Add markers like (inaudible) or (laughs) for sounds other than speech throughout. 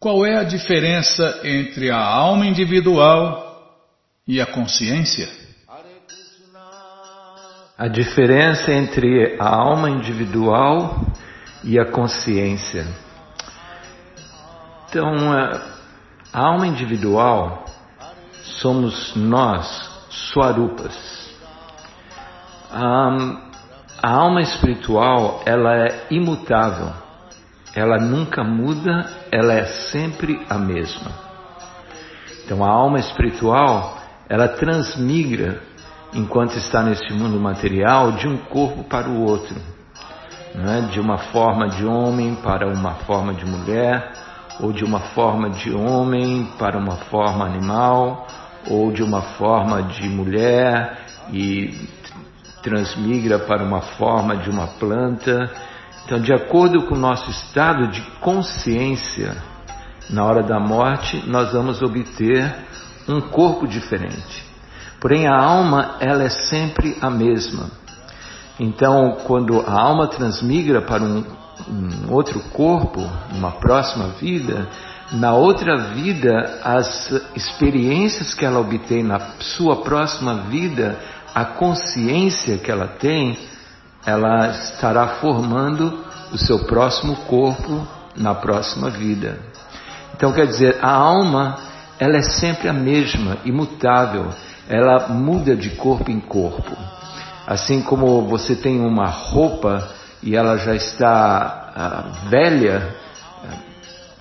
Qual é a diferença entre a alma individual e a consciência? A diferença entre a alma individual e a consciência. Então, a alma individual somos nós, Swarupas. A, alma espiritual, ela é imutável ela nunca muda, ela é sempre a mesma. Então a alma espiritual, ela transmigra enquanto está neste mundo material de um corpo para o outro, né? de uma forma de homem para uma forma de mulher, ou de uma forma de homem para uma forma animal, ou de uma forma de mulher e transmigra para uma forma de uma planta então, de acordo com o nosso estado de consciência, na hora da morte, nós vamos obter um corpo diferente. Porém, a alma, ela é sempre a mesma. Então, quando a alma transmigra para um, um outro corpo, numa próxima vida, na outra vida, as experiências que ela obtém na sua próxima vida, a consciência que ela tem, ela estará formando o seu próximo corpo na próxima vida. Então quer dizer, a alma, ela é sempre a mesma, imutável, ela muda de corpo em corpo. Assim como você tem uma roupa e ela já está ah, velha,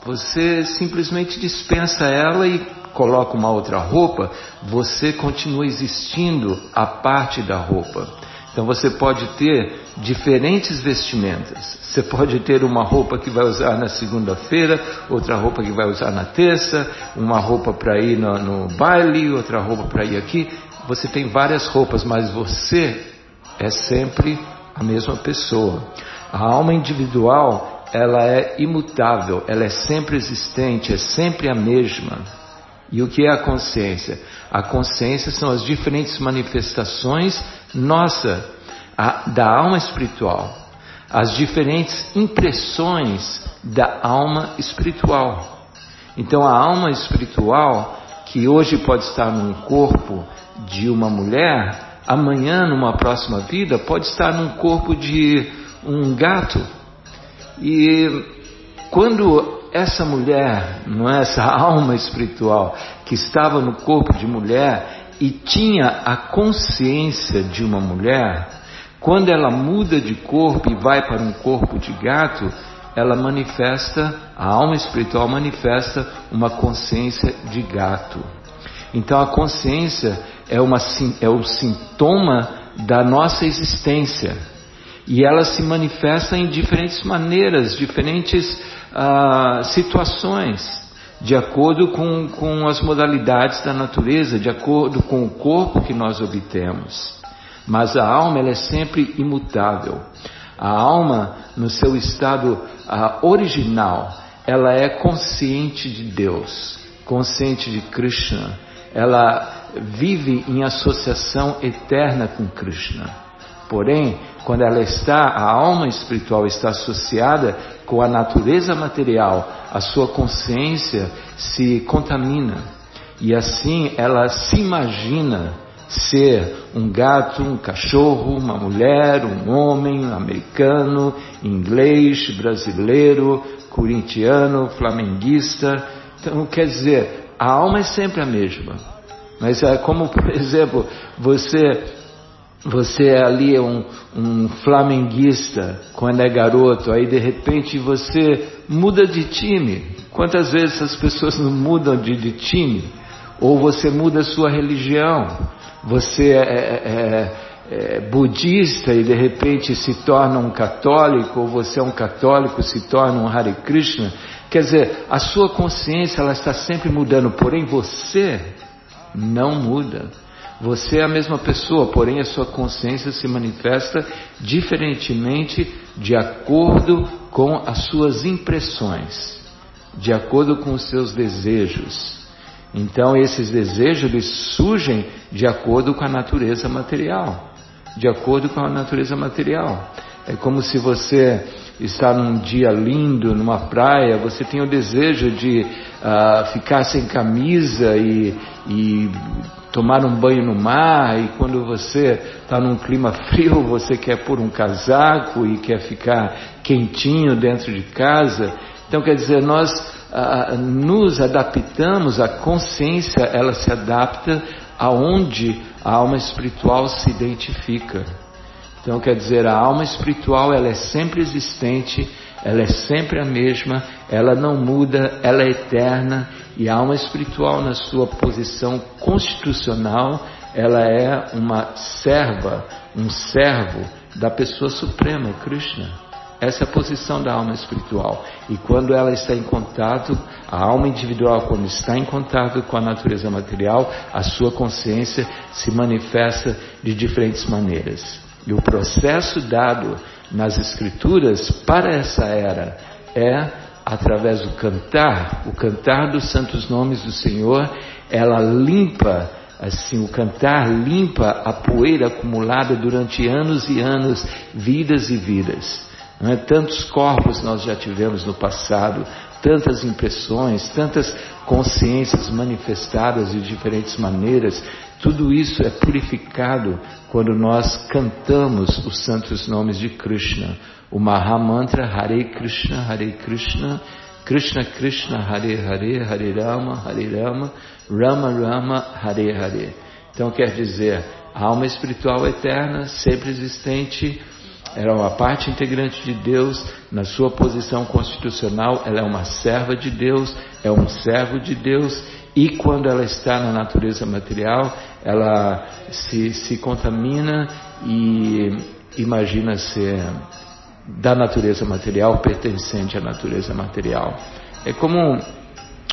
você simplesmente dispensa ela e coloca uma outra roupa, você continua existindo a parte da roupa. Então você pode ter diferentes vestimentas. Você pode ter uma roupa que vai usar na segunda-feira, outra roupa que vai usar na terça, uma roupa para ir no, no baile, outra roupa para ir aqui. Você tem várias roupas, mas você é sempre a mesma pessoa. A alma individual, ela é imutável, ela é sempre existente, é sempre a mesma. E o que é a consciência? A consciência são as diferentes manifestações nossa a, da alma espiritual, as diferentes impressões da alma espiritual. Então, a alma espiritual, que hoje pode estar num corpo de uma mulher, amanhã, numa próxima vida, pode estar num corpo de um gato. E quando essa mulher, não é essa (laughs) alma espiritual que estava no corpo de mulher e tinha a consciência de uma mulher, quando ela muda de corpo e vai para um corpo de gato, ela manifesta, a alma espiritual manifesta uma consciência de gato. Então a consciência é, uma, é o sintoma da nossa existência. E ela se manifesta em diferentes maneiras, diferentes ah, situações, de acordo com, com as modalidades da natureza, de acordo com o corpo que nós obtemos. Mas a alma ela é sempre imutável. A alma, no seu estado ah, original, ela é consciente de Deus, consciente de Krishna. Ela vive em associação eterna com Krishna. Porém, quando ela está, a alma espiritual está associada com a natureza material, a sua consciência se contamina e assim ela se imagina ser um gato, um cachorro, uma mulher, um homem, americano, inglês, brasileiro, corintiano, flamenguista. Então, quer dizer, a alma é sempre a mesma. Mas é como, por (laughs) exemplo, você você é ali um, um flamenguista quando é garoto, aí de repente você muda de time. Quantas vezes as pessoas não mudam de, de time? Ou você muda a sua religião. Você é, é, é, é budista e de repente se torna um católico, ou você é um católico se torna um Hare Krishna. Quer dizer, a sua consciência ela está sempre mudando, porém você não muda. Você é a mesma pessoa, porém a sua consciência se manifesta diferentemente de acordo com as suas impressões, de acordo com os seus desejos. Então esses desejos eles surgem de acordo com a natureza material, de acordo com a natureza material. É como se você está num dia lindo, numa praia, você tem o desejo de uh, ficar sem camisa e, e tomar um banho no mar, e quando você está num clima (laughs) frio, você quer pôr um casaco e quer ficar quentinho dentro de casa. Então, quer dizer, nós ah, nos adaptamos, a consciência ela se adapta aonde a alma espiritual se identifica. Então, quer dizer, a alma espiritual ela é sempre existente, ela é sempre a mesma, ela não muda, ela é eterna e a alma espiritual na sua posição constitucional, ela é uma serva, um servo da pessoa suprema, Krishna. Essa é a posição da alma espiritual. E quando ela está em contato, a alma individual, quando está em contato com a natureza material, a sua consciência se manifesta de diferentes maneiras. E o processo dado nas escrituras para essa era é através do cantar, o cantar dos santos nomes do Senhor, ela limpa assim, o cantar limpa a poeira acumulada durante anos e anos, vidas e vidas. É? Tantos corpos nós já tivemos no passado, tantas impressões, tantas consciências manifestadas de diferentes maneiras, tudo isso é purificado quando nós cantamos os santos nomes de Krishna. O Mahamantra Hare Krishna, Hare Krishna, Krishna Krishna, Hare Hare, Hare Rama, Hare Rama, Rama Rama, Hare Hare. Então quer dizer, alma espiritual eterna, sempre existente, era uma parte integrante de Deus, na sua posição constitucional, ela é uma serva de Deus, é um servo de Deus, e quando ela está na natureza material, ela se, se contamina e imagina ser da natureza material, pertencente à natureza material. É como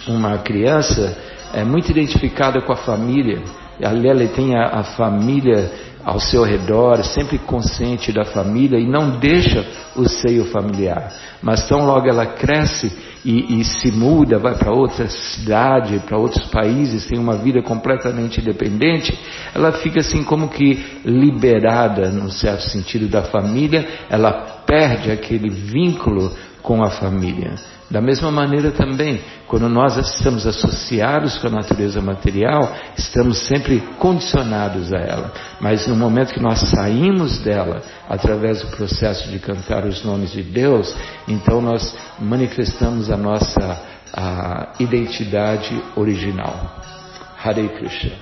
uma criança é muito identificada com a família, ali ela tem a, a família ao seu redor, sempre consciente da família e não deixa o seio familiar. Mas tão logo ela cresce e, e se muda, vai para outra cidade, para outros países, tem uma vida completamente independente, ela fica assim como que liberada, no certo sentido, da família, ela perde aquele vínculo com a família. Da mesma maneira também, quando nós estamos associados com a natureza material, estamos sempre condicionados a ela. Mas no momento que nós saímos dela, através do processo de cantar os nomes de Deus, então nós manifestamos a nossa a identidade original. Hare Krishna.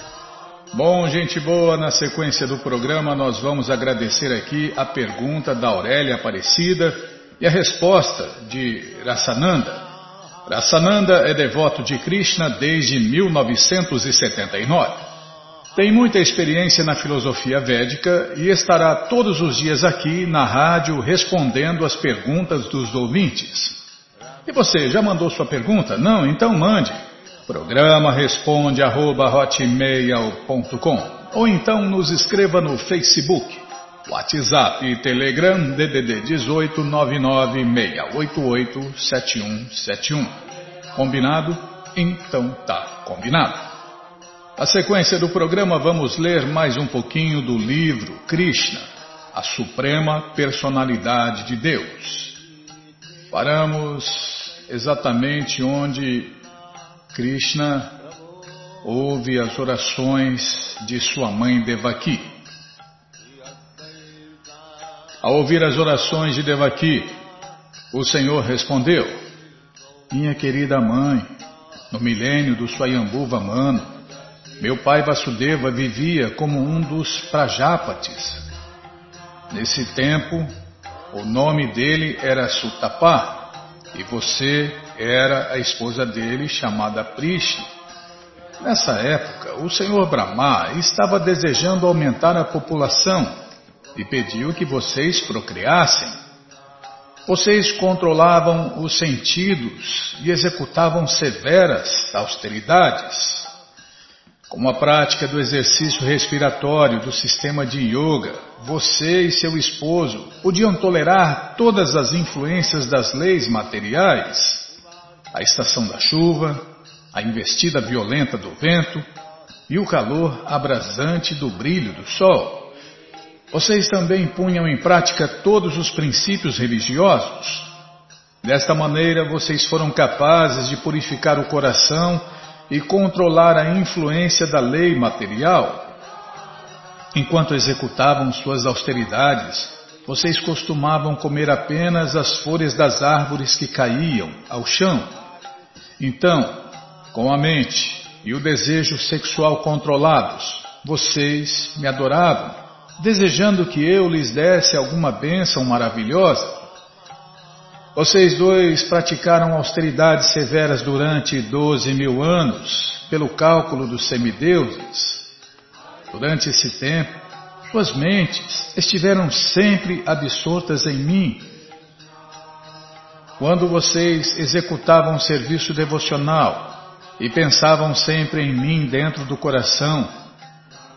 Bom, gente boa, na sequência do programa nós vamos agradecer aqui a pergunta da Aurélia Aparecida e a resposta de Rasananda. Rasananda é devoto de Krishna desde 1979. Tem muita experiência na filosofia védica e estará todos os dias aqui na rádio respondendo as perguntas dos ouvintes. E você, já mandou sua pergunta? Não? Então mande. Programa responde arroba, ou então nos escreva no Facebook WhatsApp e Telegram DDD 18 996887171. Combinado? Então tá combinado. Na sequência do programa vamos ler mais um pouquinho do livro Krishna, a Suprema Personalidade de Deus. Paramos exatamente onde Krishna ouve as orações de sua mãe Devaki. Ao ouvir as orações de Devaki, o Senhor respondeu: Minha querida mãe, no milênio do Swayambhuva Mano, meu pai Vasudeva vivia como um dos Prajapatis. Nesse tempo, o nome dele era Sutapa e você era a esposa dele chamada Prishni. Nessa época, o Senhor Brahma estava desejando aumentar a população e pediu que vocês procriassem. Vocês controlavam os sentidos e executavam severas austeridades. Com a prática do exercício respiratório do sistema de yoga, você e seu esposo podiam tolerar todas as influências das leis materiais, a estação da chuva, a investida violenta do vento e o calor abrasante do brilho do sol. Vocês também punham em prática todos os princípios religiosos. Desta maneira, vocês foram capazes de purificar o coração e controlar a influência da lei material. Enquanto executavam suas austeridades, vocês costumavam comer apenas as folhas das árvores que caíam ao chão. Então, com a mente e o desejo sexual controlados, vocês me adoravam, desejando que eu lhes desse alguma bênção maravilhosa. Vocês dois praticaram austeridades severas durante doze mil anos, pelo cálculo dos semideuses. Durante esse tempo, suas mentes estiveram sempre absortas em mim. Quando vocês executavam o serviço devocional e pensavam sempre em mim dentro do coração,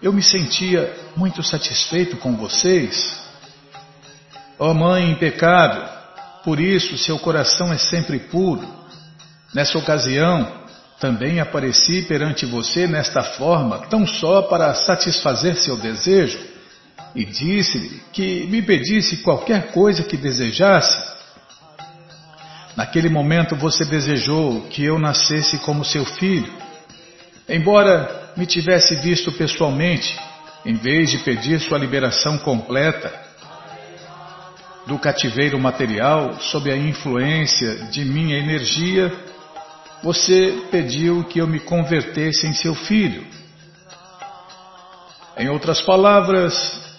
eu me sentia muito satisfeito com vocês. Ó oh, Mãe impecável, por isso seu coração é sempre puro. Nessa ocasião, também apareci perante você nesta forma, tão só para satisfazer seu desejo, e disse-lhe que me pedisse qualquer coisa que desejasse. Naquele momento você desejou que eu nascesse como seu filho. Embora me tivesse visto pessoalmente, em vez de pedir sua liberação completa, do cativeiro material sob a influência de minha energia, você pediu que eu me convertesse em seu filho. Em outras palavras,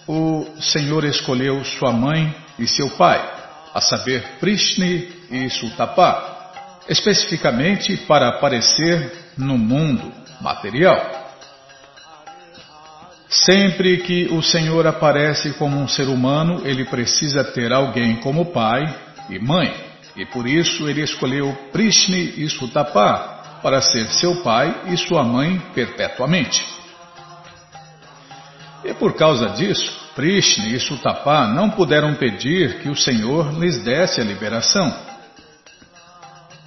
o Senhor escolheu sua mãe e seu pai, a saber, Prishni e Sultapa, especificamente para aparecer no mundo material. Sempre que o Senhor aparece como um ser humano, ele precisa ter alguém como pai e mãe. E por isso ele escolheu Prishni e Sutapa para ser seu pai e sua mãe perpetuamente. E por causa disso, Prishni e Sutapa não puderam pedir que o Senhor lhes desse a liberação.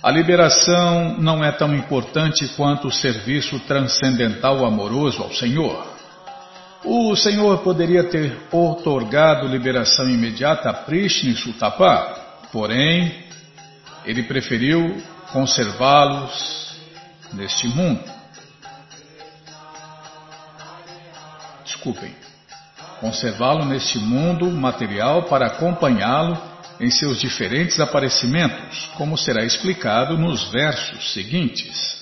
A liberação não é tão importante quanto o serviço transcendental amoroso ao Senhor. O Senhor poderia ter otorgado liberação imediata a Prishna e Sutapa, porém, ele preferiu conservá-los neste mundo. Desculpem. Conservá-lo neste mundo material para acompanhá-lo em seus diferentes aparecimentos, como será explicado nos versos seguintes.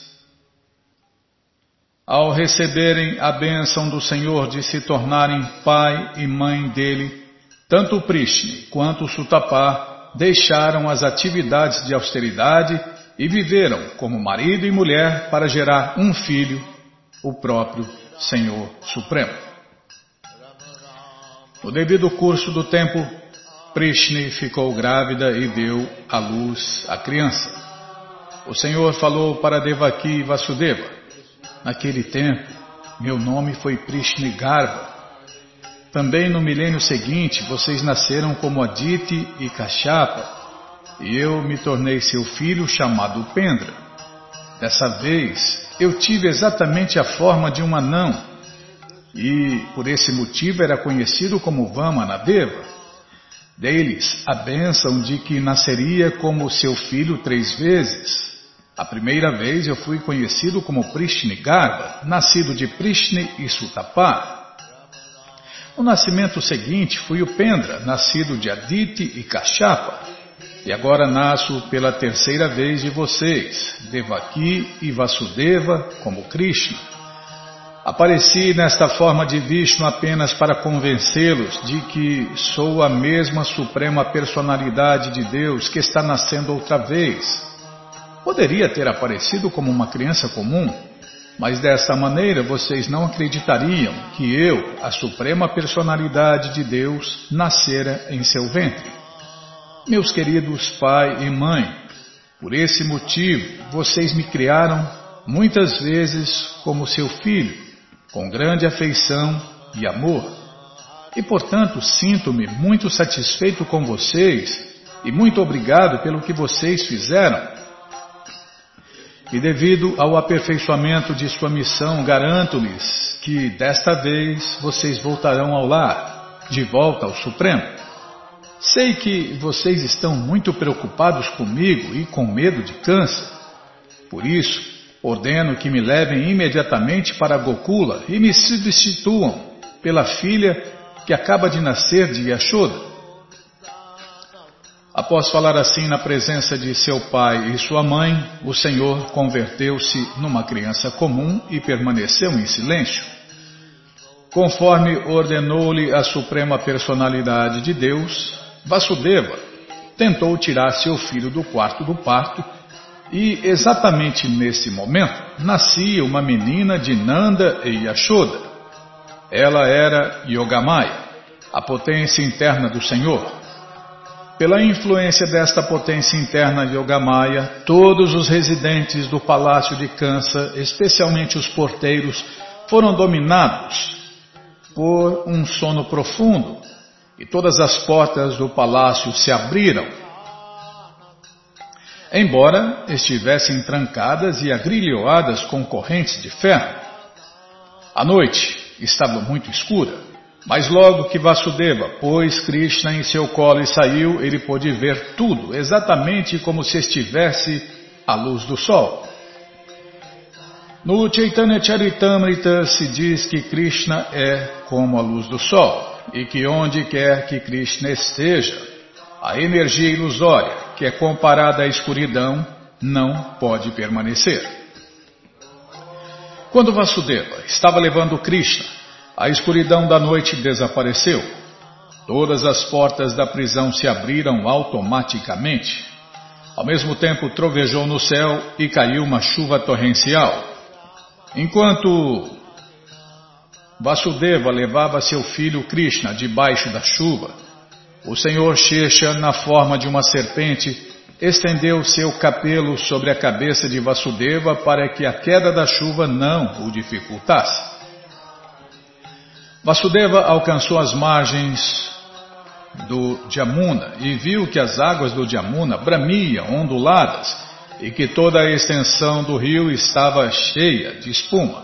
Ao receberem a bênção do Senhor de se tornarem pai e mãe dele, tanto o Prishni quanto o Sutapa deixaram as atividades de austeridade e viveram como marido e mulher para gerar um filho, o próprio Senhor Supremo. No devido curso do tempo, Prishni ficou grávida e deu à luz a criança. O Senhor falou para Devaki e Vasudeva, Naquele tempo, meu nome foi Prishnigarba. Também no milênio seguinte, vocês nasceram como Aditi e Kashapa, e eu me tornei seu filho chamado Pendra. Dessa vez, eu tive exatamente a forma de um anão, e por esse motivo era conhecido como Vamanadeva. Dei-lhes a bênção de que nasceria como seu filho três vezes. A primeira vez eu fui conhecido como Prishni Garba, nascido de Prishni e Sutapa. No nascimento seguinte fui o Pendra, nascido de Aditi e Kashapa. E agora nasço pela terceira vez de vocês, Devaki e Vasudeva, como Krishna. Apareci nesta forma de Vishnu apenas para convencê-los de que sou a mesma suprema personalidade de Deus que está nascendo outra vez Poderia ter aparecido como uma criança comum, mas desta maneira vocês não acreditariam que eu, a suprema personalidade de Deus, nascera em seu ventre. Meus queridos pai e mãe, por esse motivo vocês me criaram muitas vezes como seu filho, com grande afeição e amor. E portanto sinto-me muito satisfeito com vocês e muito obrigado pelo que vocês fizeram e devido ao aperfeiçoamento de sua missão, garanto-lhes que desta vez vocês voltarão ao lar. de volta ao Supremo. Sei que vocês estão muito preocupados comigo e com medo de câncer. Por isso, ordeno que me levem imediatamente para Gokula e me substituam pela filha que acaba de nascer de Yashoda. Após falar assim na presença de seu pai e sua mãe, o Senhor converteu-se numa criança comum e permaneceu em silêncio. Conforme ordenou-lhe a suprema personalidade de Deus, Vasudeva tentou tirar seu filho do quarto do parto e exatamente nesse momento nascia uma menina de Nanda e Yashoda. Ela era Yogamaya, a potência interna do Senhor. Pela influência desta potência interna Yogamaya, todos os residentes do palácio de Kansa, especialmente os porteiros, foram dominados por um sono profundo e todas as portas do palácio se abriram. Embora estivessem trancadas e agrilhoadas com correntes de ferro. A noite estava muito escura, mas logo que Vasudeva pôs Krishna em seu colo e saiu, ele pôde ver tudo, exatamente como se estivesse à luz do sol. No Chaitanya Charitamrita se diz que Krishna é como a luz do sol e que onde quer que Krishna esteja, a energia ilusória, que é comparada à escuridão, não pode permanecer. Quando Vasudeva estava levando Krishna, a escuridão da noite desapareceu. Todas as portas da prisão se abriram automaticamente. Ao mesmo tempo trovejou no céu e caiu uma chuva torrencial. Enquanto Vasudeva levava seu filho Krishna debaixo da chuva. O senhor Shesha, na forma de uma serpente, estendeu seu capelo sobre a cabeça de Vasudeva para que a queda da chuva não o dificultasse. Vasudeva alcançou as margens do Jamuna e viu que as águas do Jamuna bramiam onduladas e que toda a extensão do rio estava cheia de espuma.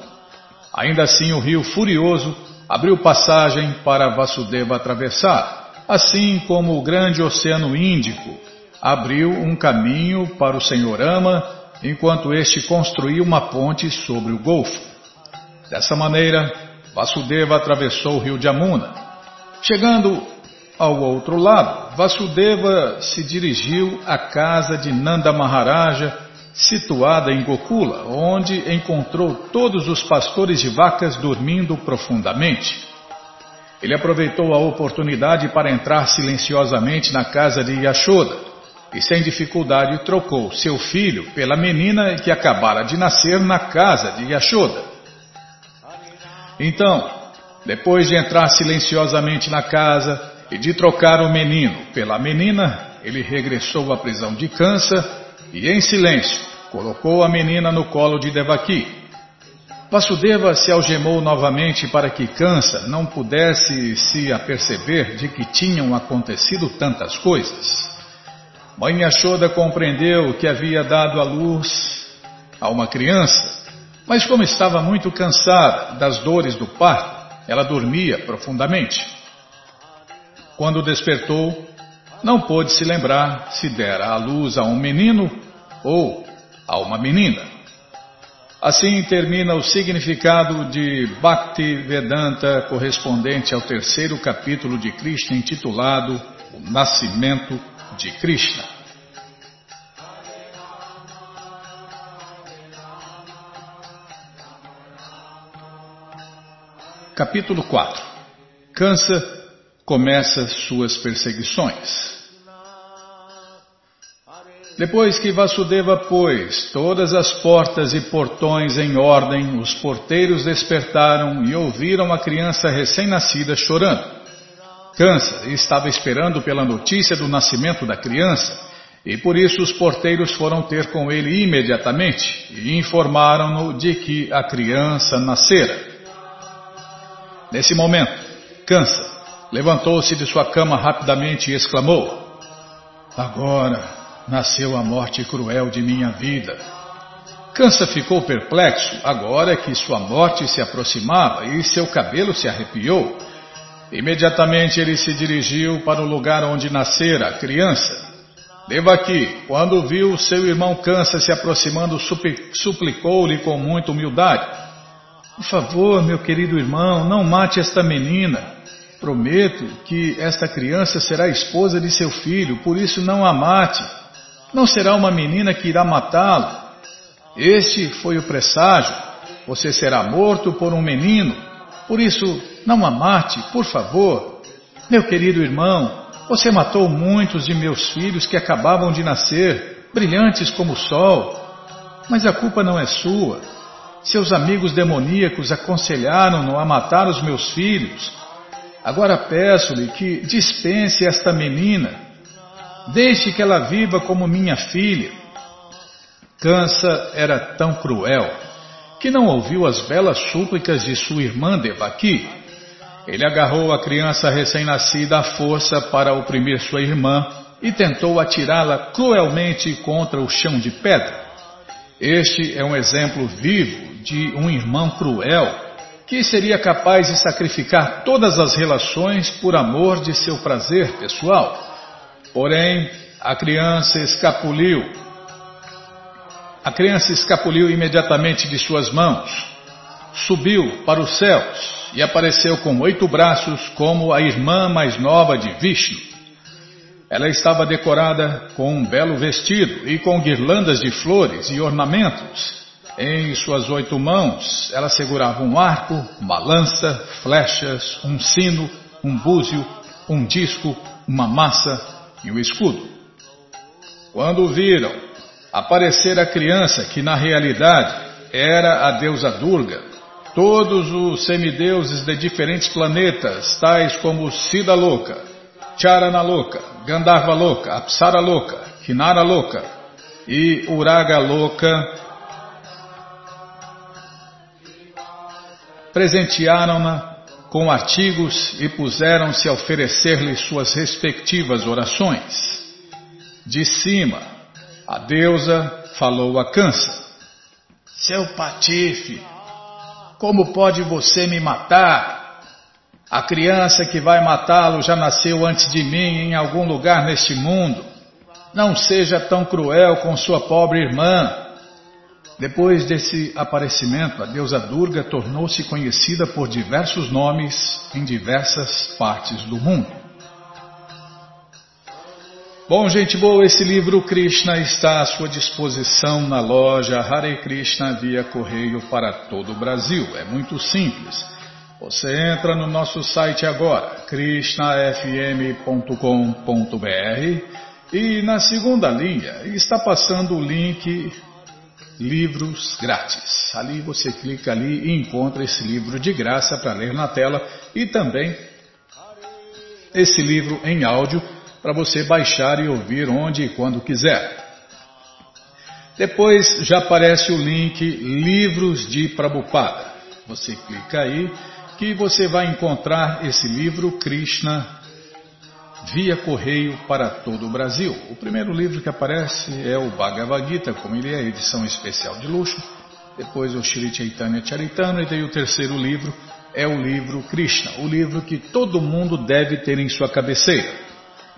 Ainda assim, o rio furioso abriu passagem para Vasudeva atravessar, assim como o grande oceano Índico abriu um caminho para o Senhor Ama, enquanto este construía uma ponte sobre o Golfo. Dessa maneira, Vasudeva atravessou o rio Jamuna. Chegando ao outro lado, Vasudeva se dirigiu à casa de Nanda Maharaja situada em Gokula, onde encontrou todos os pastores de vacas dormindo profundamente. Ele aproveitou a oportunidade para entrar silenciosamente na casa de Yashoda e, sem dificuldade, trocou seu filho pela menina que acabara de nascer na casa de Yashoda. Então, depois de entrar silenciosamente na casa e de trocar o menino pela menina, ele regressou à prisão de Kansa e, em silêncio, colocou a menina no colo de Devaki. Vasudeva se algemou novamente para que Kansa não pudesse se aperceber de que tinham acontecido tantas coisas. Mãe Yashoda compreendeu que havia dado à luz a uma criança, mas como estava muito cansada das dores do parto, ela dormia profundamente. Quando despertou, não pôde se lembrar se dera à luz a um menino ou a uma menina. Assim termina o significado de Bhakti Vedanta correspondente ao terceiro capítulo de Krishna intitulado O Nascimento de Krishna. Capítulo 4 Kansa começa suas perseguições. Depois que Vasudeva pôs todas as portas e portões em ordem, os porteiros despertaram e ouviram a criança recém-nascida chorando. Kansa estava esperando pela notícia do nascimento da criança e por isso os porteiros foram ter com ele imediatamente e informaram-no de que a criança nascera. Nesse momento, Kansa levantou-se de sua cama rapidamente e exclamou: Agora nasceu a morte cruel de minha vida. Cansa ficou perplexo agora que sua morte se aproximava e seu cabelo se arrepiou. Imediatamente ele se dirigiu para o lugar onde nascera a criança. Devaki, quando viu seu irmão Kansa se aproximando, suplicou-lhe com muita humildade: Por favor, meu querido irmão, não mate esta menina. Prometo que esta criança será esposa de seu filho, por isso não a mate. Não será uma menina que irá matá-lo. Este foi o presságio. Você será morto por um menino. Por isso, não a mate, por favor. Meu querido irmão, você matou muitos de meus filhos que acabavam de nascer, brilhantes como o sol. Mas a culpa não é sua. Seus amigos demoníacos aconselharam-no a matar os meus filhos. Agora peço-lhe que dispense esta menina. Deixe que ela viva como minha filha. Cansa era tão cruel que não ouviu as belas súplicas de sua irmã Devaki ele agarrou a criança recém-nascida à força para oprimir sua irmã e tentou atirá-la cruelmente contra o chão de pedra. Este é um exemplo vivo de um irmão cruel que seria capaz de sacrificar todas as relações por amor de seu prazer pessoal. Porém, a criança escapuliu. A criança escapuliu imediatamente de suas mãos, subiu para os céus e apareceu com oito braços como a irmã mais nova de Vishnu. Ela estava decorada com um belo vestido e com guirlandas de flores e ornamentos. Em suas oito mãos, ela segurava um arco, uma lança, flechas, um sino, um búzio, um disco, uma massa e um escudo. Quando viram aparecer a criança, que na realidade era a deusa Durga, Todos os semideuses de diferentes planetas, tais como Sida Louca, Charana Louca, Gandharva Louca, Apsara Louca, Kinara Louca e Uraga Louca, presentearam-na com artigos e puseram-se a oferecer-lhe suas respectivas orações. De cima, a deusa falou a Cansa: Seu patife, como pode você me matar? A criança que vai matá-lo já nasceu antes de mim em algum lugar neste mundo. Não seja tão cruel com sua pobre irmã. Depois desse aparecimento, a deusa Durga tornou-se conhecida por diversos nomes em diversas partes do mundo. Bom, gente boa, esse livro Krishna está à sua disposição na loja Hare Krishna via correio para todo o Brasil. É muito simples. Você entra no nosso site agora, krishnafm.com.br e na segunda linha está passando o link Livros Grátis. Ali você clica ali e encontra esse livro de graça para ler na tela e também esse livro em áudio para você baixar e ouvir onde e quando quiser. Depois já aparece o link Livros de Prabhupada. Você clica aí que você vai encontrar esse livro Krishna via correio para todo o Brasil. O primeiro livro que aparece é o Bhagavad Gita, como ele é edição especial de luxo. Depois o Shri Chaitanya Charitana e daí o terceiro livro é o livro Krishna, o livro que todo mundo deve ter em sua cabeceira.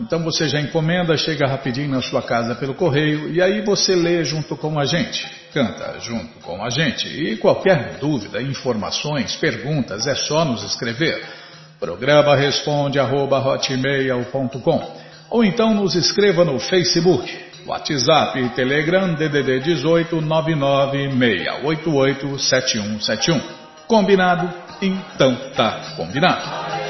Então você já encomenda, chega rapidinho na sua casa pelo correio e aí você lê junto com a gente, canta junto com a gente. E qualquer dúvida, informações, perguntas, é só nos escrever. Programa responde arroba, ou então nos escreva no Facebook, WhatsApp e Telegram DDD 18 996887171. Combinado? Então tá combinado.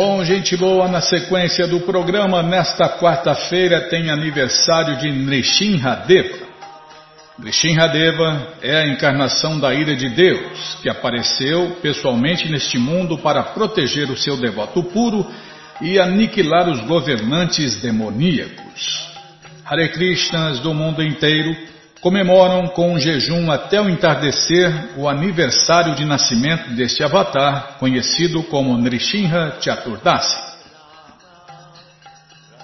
Bom, gente boa, na sequência do programa, nesta quarta-feira tem aniversário de Nrishinhadeva. Nrishinhadeva é a encarnação da ira de Deus, que apareceu pessoalmente neste mundo para proteger o seu devoto puro e aniquilar os governantes demoníacos. Hare Krishnas do mundo inteiro comemoram com um jejum até o entardecer o aniversário de nascimento deste avatar, conhecido como Nrishinha Chaturdasi.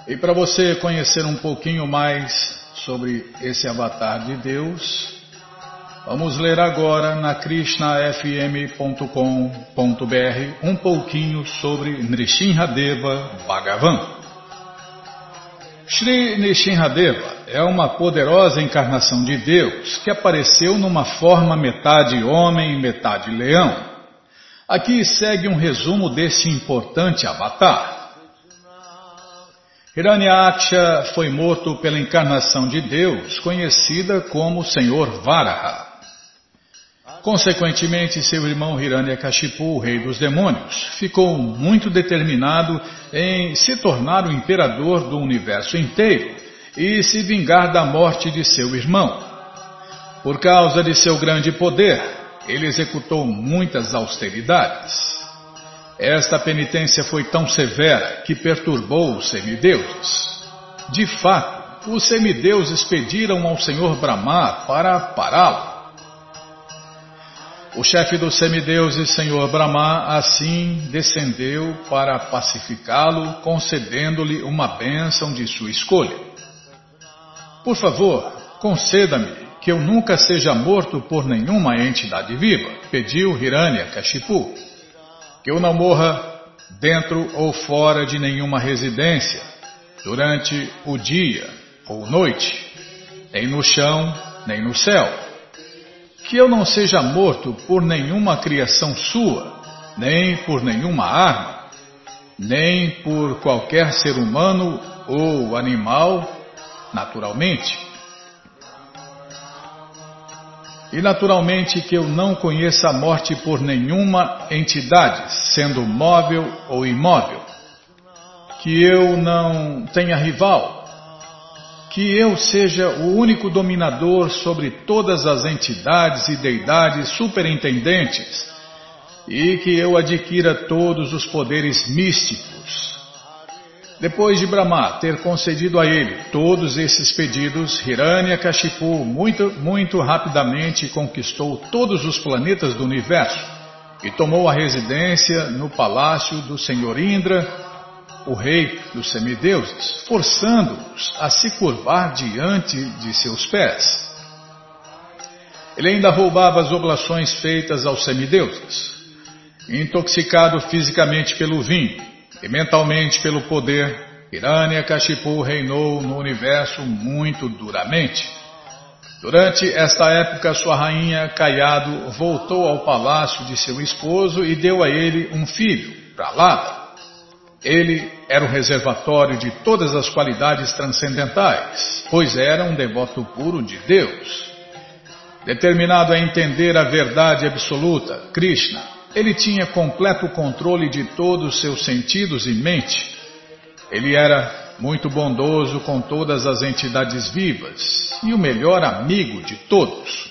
E para você conhecer um pouquinho mais sobre esse avatar de Deus, vamos ler agora na krishnafm.com.br um pouquinho sobre Nrishinhadeva Bhagavan. Sri Nishinradeva é uma poderosa encarnação de Deus que apareceu numa forma metade homem e metade leão. Aqui segue um resumo desse importante avatar. Hiranyaksha foi morto pela encarnação de Deus, conhecida como Senhor Varaha. Consequentemente, seu irmão Hiranyakashipu, o rei dos demônios, ficou muito determinado em se tornar o imperador do universo inteiro e se vingar da morte de seu irmão. Por causa de seu grande poder, ele executou muitas austeridades. Esta penitência foi tão severa que perturbou os semideuses. De fato, os semideuses pediram ao Senhor Brahma para pará-lo. O chefe dos semideuses, Senhor Brahma, assim descendeu para pacificá-lo, concedendo-lhe uma bênção de sua escolha. Por favor, conceda-me que eu nunca seja morto por nenhuma entidade viva, pediu Hiranya Kashipu. Que eu não morra dentro ou fora de nenhuma residência, durante o dia ou noite, nem no chão, nem no céu que eu não seja morto por nenhuma criação sua, nem por nenhuma arma, nem por qualquer ser humano ou animal, naturalmente. E naturalmente que eu não conheça a morte por nenhuma entidade, sendo móvel ou imóvel. Que eu não tenha rival, que eu seja o único dominador sobre todas as entidades e deidades superintendentes e que eu adquira todos os poderes místicos. Depois de Brahma ter concedido a ele todos esses pedidos, Hiranyakashipu muito, muito rapidamente conquistou todos os planetas do universo e tomou a residência no palácio do Senhor Indra o rei dos semideuses, forçando-os a se curvar diante de seus pés. Ele ainda roubava as oblações feitas aos semideuses. Intoxicado fisicamente pelo vinho e mentalmente pelo poder, Hiranyakashipu reinou no universo muito duramente. Durante esta época, sua rainha Caiado voltou ao palácio de seu esposo e deu a ele um filho, Pralada. Ele era o reservatório de todas as qualidades transcendentais, pois era um devoto puro de Deus. Determinado a entender a verdade absoluta, Krishna, ele tinha completo controle de todos os seus sentidos e mente. Ele era muito bondoso com todas as entidades vivas e o melhor amigo de todos.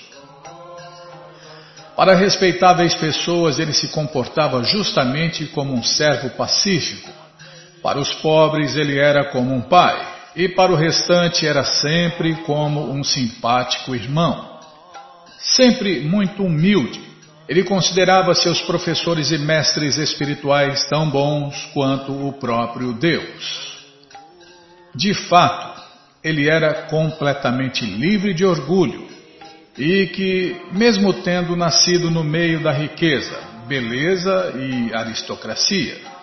Para respeitáveis pessoas, ele se comportava justamente como um servo pacífico para os pobres ele era como um pai, e para o restante era sempre como um simpático irmão. Sempre muito humilde, ele considerava seus professores e mestres espirituais tão bons quanto o próprio Deus. De fato, ele era completamente livre de orgulho e que, mesmo tendo nascido no meio da riqueza, beleza e aristocracia,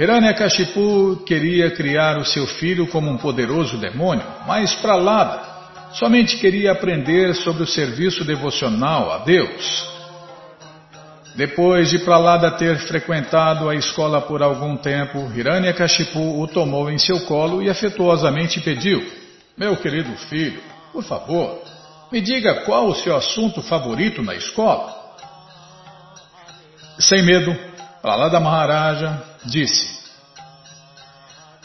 Hiranyakashipu queria criar o seu filho como um poderoso demônio, mas Pralada somente queria aprender sobre o serviço devocional a Deus. Depois de Pralada ter frequentado a escola por algum tempo, Hiranyakashipu o tomou em seu colo e afetuosamente pediu: Meu querido filho, por favor, me diga qual o seu assunto favorito na escola. Sem medo, Pralada Maharaja disse: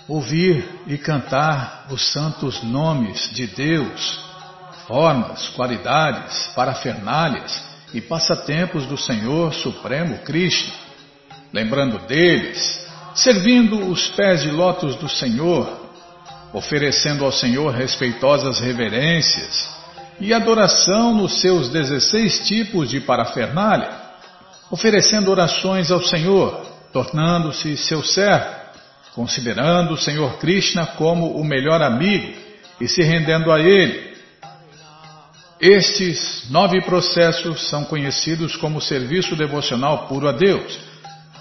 Ouvir e cantar os santos nomes de Deus, formas, qualidades, parafernálias e passatempos do Senhor Supremo Krishna, lembrando deles, servindo os pés de lótus do Senhor, oferecendo ao Senhor respeitosas reverências e adoração nos seus 16 tipos de parafernália, oferecendo orações ao Senhor, tornando-se seu servo, considerando o Senhor Krishna como o melhor amigo e se rendendo a Ele. Estes nove processos são conhecidos como serviço devocional puro a Deus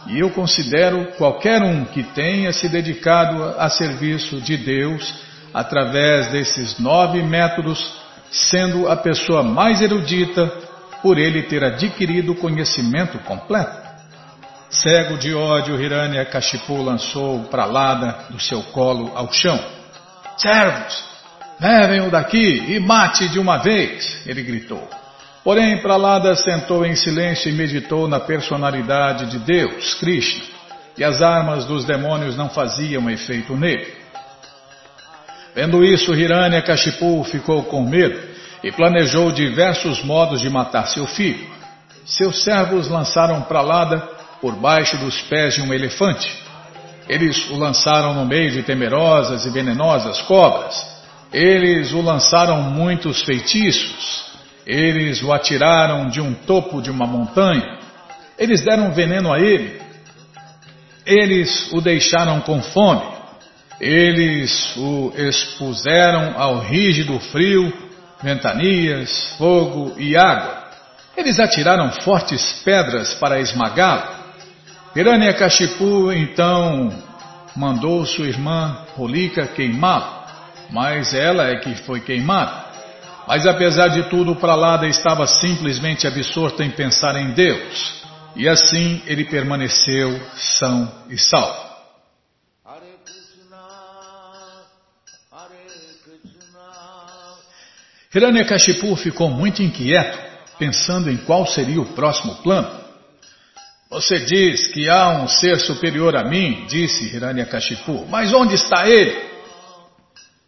e eu considero qualquer um que tenha se dedicado a serviço de Deus através desses nove métodos, sendo a pessoa mais erudita por ele ter adquirido conhecimento completo. Cego de ódio, Hiranya Kashipu lançou Pralada do seu colo ao chão. Servos, levem-o daqui e mate de uma vez, ele gritou. Porém, Pralada sentou em silêncio e meditou na personalidade de Deus, Krishna, e as armas dos demônios não faziam efeito nele. Vendo isso, Hiranyakashipu ficou com medo e planejou diversos modos de matar seu filho. Seus servos lançaram Pralada por baixo dos pés de um elefante. Eles o lançaram no meio de temerosas e venenosas cobras. Eles o lançaram muitos feitiços. Eles o atiraram de um topo de uma montanha. Eles deram veneno a ele. Eles o deixaram com fome. Eles o expuseram ao rígido frio, ventanias, fogo e água. Eles atiraram fortes pedras para esmagá-lo. Hiranyakashipu então mandou sua irmã Rolika queimá-lo, mas ela é que foi queimada. Mas apesar de tudo, Pralada estava simplesmente absorto em pensar em Deus. E assim ele permaneceu são e salvo. Hiranyakashipu ficou muito inquieto, pensando em qual seria o próximo plano. Você diz que há um ser superior a mim, disse Hiranyakashipu, mas onde está ele?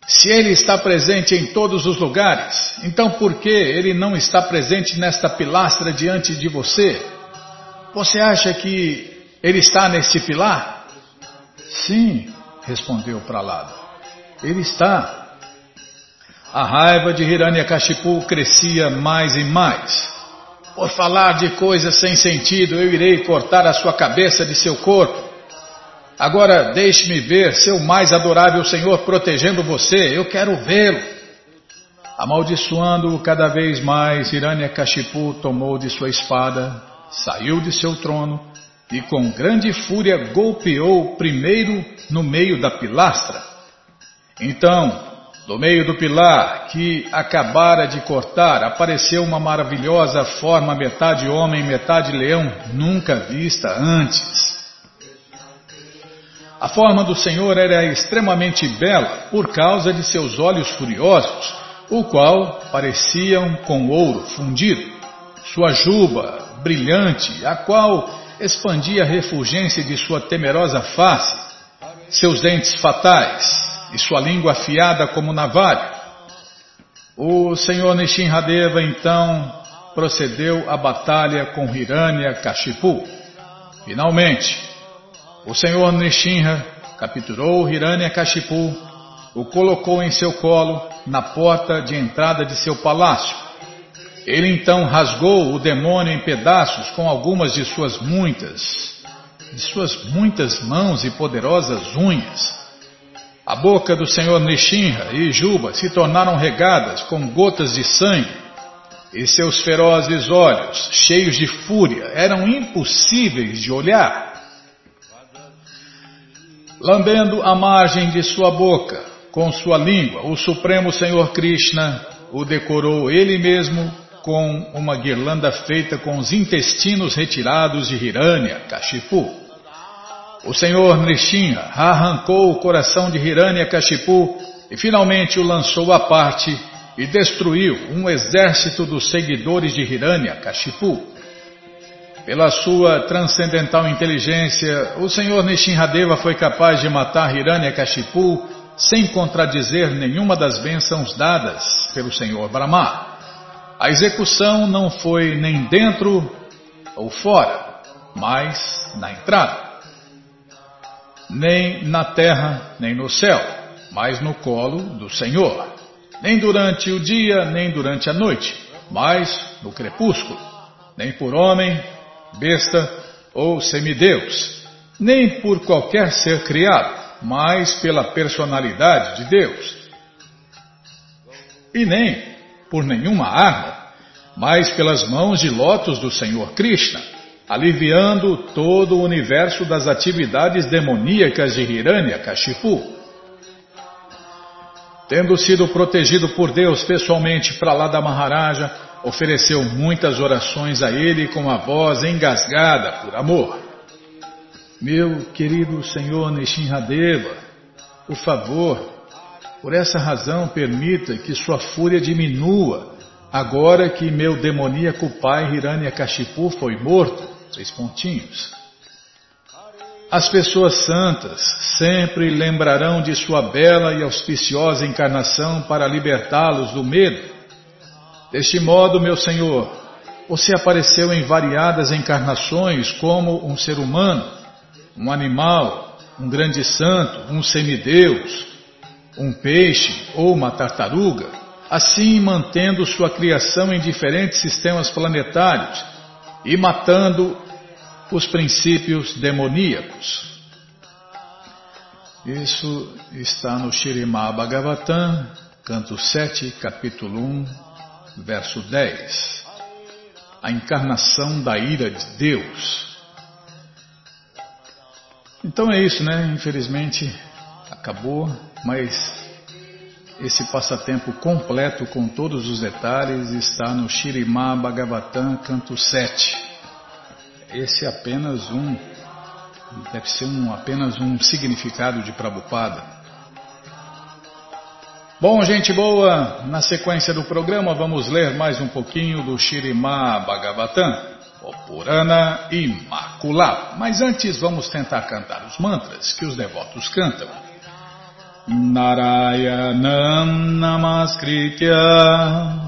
Se ele está presente em todos os lugares, então por que ele não está presente nesta pilastra diante de você? Você acha que ele está neste pilar? Sim, respondeu Pralada. Ele está. A raiva de Hiranyakashipu crescia mais e mais. Por falar de coisas sem sentido, eu irei cortar a sua cabeça de seu corpo Agora deixe-me ver seu mais adorável Senhor protegendo você, eu quero vê-lo. Amaldiçoando-o cada vez mais, Hiranyakashipu tomou de sua espada, saiu de seu trono e com grande fúria golpeou primeiro no meio da pilastra. Então, do meio do pilar que acabara de cortar, apareceu uma maravilhosa forma, metade homem, metade leão, nunca vista antes. A forma do Senhor era extremamente bela por causa de seus olhos furiosos, o qual pareciam com ouro fundido. Sua juba brilhante, a qual expandia a refulgência de sua temerosa face, seus dentes fatais e sua língua afiada como navalha. O Senhor Nishinradeva então procedeu à batalha com Hiranya Kashipu. Finalmente, o Senhor Nishinra capturou Hiranyakashipu, o colocou em seu colo na porta de entrada de seu palácio. Ele então rasgou o demônio em pedaços com algumas de suas muitas, de suas muitas mãos e poderosas unhas. A boca do Senhor Nishinra e Juba se tornaram regadas com gotas de sangue, e seus ferozes olhos, cheios de fúria, eram impossíveis de olhar lambendo a margem de sua boca com sua língua, o Supremo Senhor Krishna o decorou ele mesmo com uma guirlanda feita com os intestinos retirados de Hiranya, Kashipu. O Senhor Nrishinha arrancou o coração de Hiranya Kashipu e finalmente o lançou à parte e destruiu um exército dos seguidores de Hiranya Kashipu. Pela sua transcendental inteligência, o Senhor Nishinradeva foi capaz de matar Hiranyakashipu sem contradizer nenhuma das bênçãos dadas pelo Senhor Brahma. A execução não foi nem dentro ou fora, mas na entrada. Nem na terra, nem no céu, mas no colo do Senhor. Nem durante o dia, nem durante a noite, mas no crepúsculo. Nem por homem, besta ou semideus, nem por qualquer ser criado, mas pela personalidade de Deus. E nem por nenhuma arma, mas pelas mãos de lótus do Senhor Krishna, aliviando todo o universo das atividades demoníacas de Hiranyakashipu. Tendo sido protegido por Deus pessoalmente para lá da Maharaja, ofereceu muitas orações a ele com a voz engasgada por amor. Meu querido Senhor Nishinradeva, por favor, por essa razão permita que sua fúria diminua agora que meu demoníaco pai Hiranyakashipu foi morto. Três pontinhos. As pessoas santas sempre lembrarão de sua bela e auspiciosa encarnação para libertá-los do medo. Deste modo, meu Senhor, você apareceu em variadas encarnações como um ser humano, um animal, um grande santo, um semideus, um peixe ou uma tartaruga, assim mantendo sua criação em diferentes sistemas planetários e matando os princípios demoníacos. Isso está no Shirimá Bhagavatam, canto 7, capítulo 1, verso 10. A encarnação da ira de Deus. Então é isso, né? Infelizmente acabou, mas esse passatempo completo com todos os detalhes está no Shirimá Bhagavatam, canto 7. Esse é apenas um, deve ser um, apenas um significado de Prabhupada. Bom, gente boa, na sequência do programa vamos ler mais um pouquinho do Shirimá Bhagavatam Purana Imaculado. Mas antes vamos tentar cantar os mantras que os devotos cantam. Narayanam Namaskritya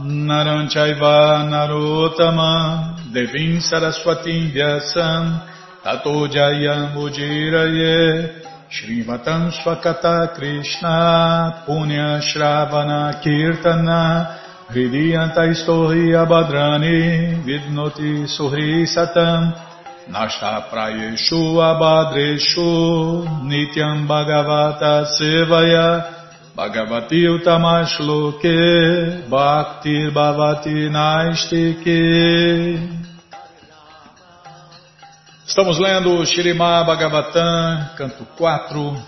Naranchaiva Narotama Devim Saraswatim Vyasam Tato Jayam Swakata Krishna Punya Shravana Kirtana Hridiyanta Stohi Abhadrani Vidnoti Suhri Satam Nashta Prayeshu Abhadreshu Nityam Bhagavata Sevaya Bhagavati Utamashloke Bhakti Bhavati Naistike Estamos lendo Shirimá Bhagavatam, canto 4.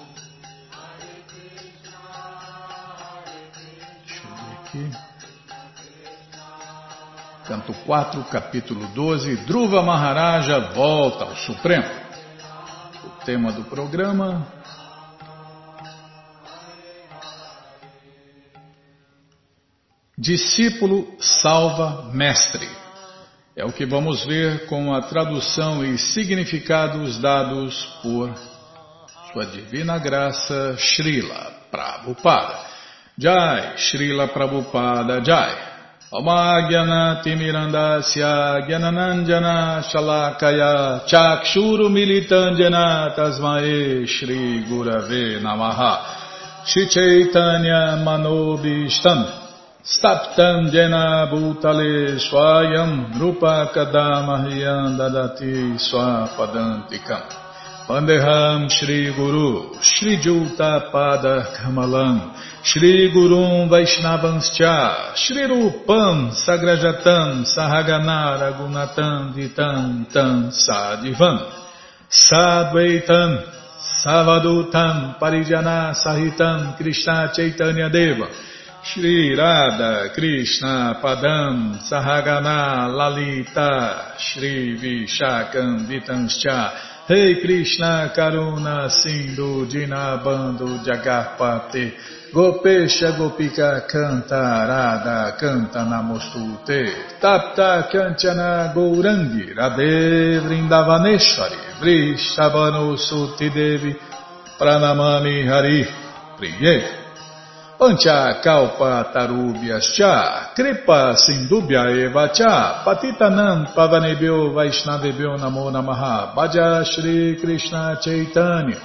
Deixa eu ver aqui. Canto 4, capítulo 12, Dhruva Maharaja volta ao Supremo. O tema do programa. Discípulo salva mestre. É o que vamos ver com a tradução e significados dados por Sua Divina Graça Srila Prabhupada. Jai, Srila Prabhupada Jai. Amagyanaatimirandasya Gyananandjana Shalakaya Chakshuru Militandjana Tasmae Shri Gurave Namaha. Shri Chaitanya Manobishtam Staptam Jena Bhutale Swayam Pandeham Shri Guru, Shri Juta Pada Kamalam, Shri Gurum Vaishnavanscha, Shri Rupam Sagrajatam Sahagana Ragunatam Vitam Tam Sadivam, Sadvaitam Savadutam Parijana Sahitam Krishna Chaitanya Deva, Shri Radha Krishna Padam Sahagana Lalita Shri Vishakam Vitanscha Rei Krishna Karuna Sindhu Dinabando Jagarpate Gopesha Gopika Canta Arada Canta Namostute Tapta Kanchana Gourangi Radhe Vrindavaneshwari Vrishabhanu Suti Devi Pranamami Hari Priye Pancha kalpa tarubhyascha, kripa sindubhya eva cha, patitanam pavanebhyo vaishnavebhyo namo namaha, bhaja Shri Krishna Chaitanya,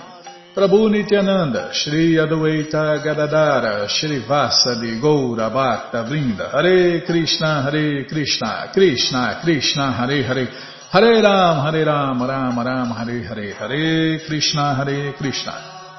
Prabhu Nityananda, Shri Adwaita Gadadara, Shri Vasadi Goura Bhakta Vrinda, Hare Krishna, Hare Krishna, Krishna, Krishna, Hare Hare, Hare Ram, Hare Ram, Ram Ram, Hare Hare, Hare Krishna, Hare Krishna,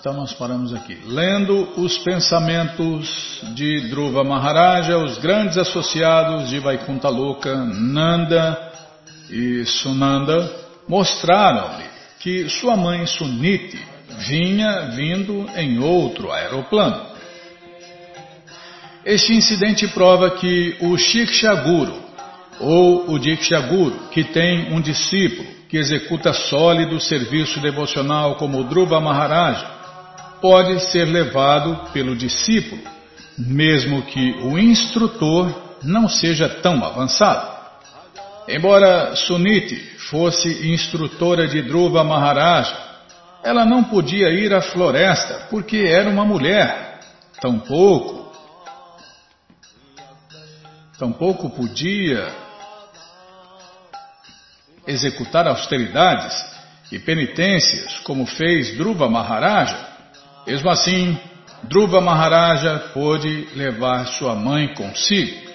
Então nós paramos aqui. Lendo os pensamentos de Dhruva Maharaja, os grandes associados de Vaikuntha Loka, Nanda e Sunanda, mostraram-lhe que sua mãe Suniti vinha vindo em outro aeroplano. Este incidente prova que o Shiksha Guru, ou o Dikshaguru, que tem um discípulo que executa sólido serviço devocional como Dhruva Maharaja, pode ser levado pelo discípulo, mesmo que o instrutor não seja tão avançado. Embora Suniti fosse instrutora de Dhruva Maharaja, ela não podia ir à floresta porque era uma mulher. Tampouco tampouco podia executar austeridades e penitências como fez Dhruva Maharaja, mesmo assim, Dhruva Maharaja pôde levar sua mãe consigo.